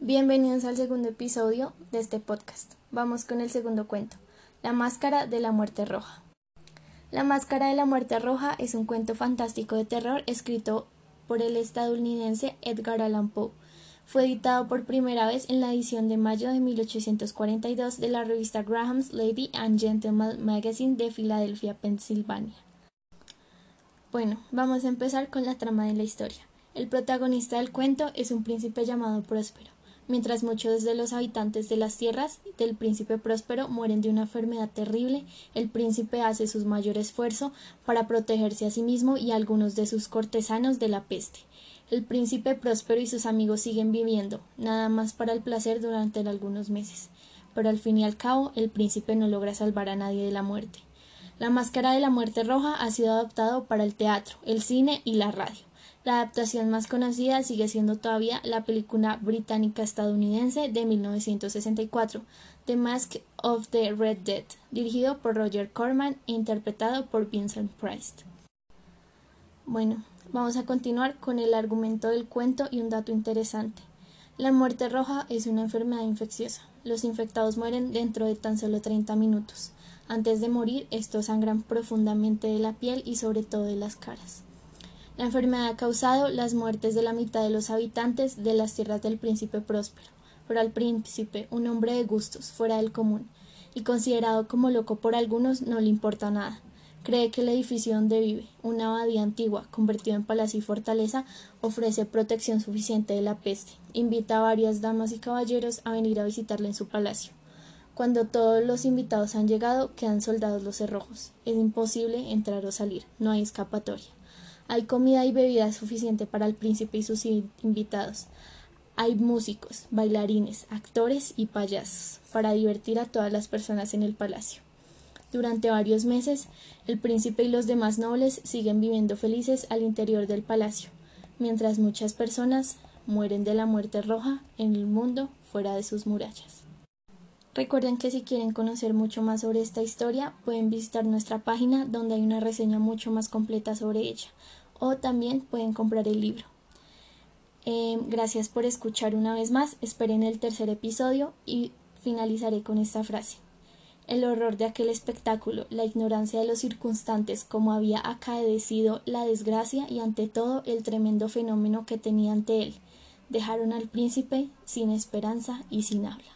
Bienvenidos al segundo episodio de este podcast. Vamos con el segundo cuento, La Máscara de la Muerte Roja. La Máscara de la Muerte Roja es un cuento fantástico de terror escrito por el estadounidense Edgar Allan Poe. Fue editado por primera vez en la edición de mayo de 1842 de la revista Graham's Lady and Gentleman Magazine de Filadelfia, Pensilvania. Bueno, vamos a empezar con la trama de la historia. El protagonista del cuento es un príncipe llamado Próspero. Mientras muchos de los habitantes de las tierras del príncipe próspero mueren de una enfermedad terrible, el príncipe hace su mayor esfuerzo para protegerse a sí mismo y a algunos de sus cortesanos de la peste. El príncipe próspero y sus amigos siguen viviendo, nada más para el placer durante algunos meses, pero al fin y al cabo el príncipe no logra salvar a nadie de la muerte. La máscara de la muerte roja ha sido adoptado para el teatro, el cine y la radio. La adaptación más conocida sigue siendo todavía la película británica estadounidense de 1964, The Mask of the Red Dead, dirigido por Roger Corman e interpretado por Vincent Price. Bueno, vamos a continuar con el argumento del cuento y un dato interesante. La muerte roja es una enfermedad infecciosa. Los infectados mueren dentro de tan solo 30 minutos. Antes de morir, estos sangran profundamente de la piel y sobre todo de las caras. La enfermedad ha causado las muertes de la mitad de los habitantes de las tierras del príncipe próspero, pero al príncipe, un hombre de gustos, fuera del común, y considerado como loco por algunos, no le importa nada. Cree que el edificio donde vive, una abadía antigua, convertido en palacio y fortaleza, ofrece protección suficiente de la peste. Invita a varias damas y caballeros a venir a visitarle en su palacio. Cuando todos los invitados han llegado, quedan soldados los cerrojos. Es imposible entrar o salir, no hay escapatoria. Hay comida y bebida suficiente para el príncipe y sus invitados. Hay músicos, bailarines, actores y payasos para divertir a todas las personas en el palacio. Durante varios meses, el príncipe y los demás nobles siguen viviendo felices al interior del palacio, mientras muchas personas mueren de la muerte roja en el mundo fuera de sus murallas. Recuerden que si quieren conocer mucho más sobre esta historia, pueden visitar nuestra página donde hay una reseña mucho más completa sobre ella, o también pueden comprar el libro. Em, gracias por escuchar una vez más, esperen el tercer episodio y finalizaré con esta frase. El horror de aquel espectáculo, la ignorancia de los circunstantes, como había acaecido la desgracia y ante todo el tremendo fenómeno que tenía ante él, dejaron al príncipe sin esperanza y sin habla.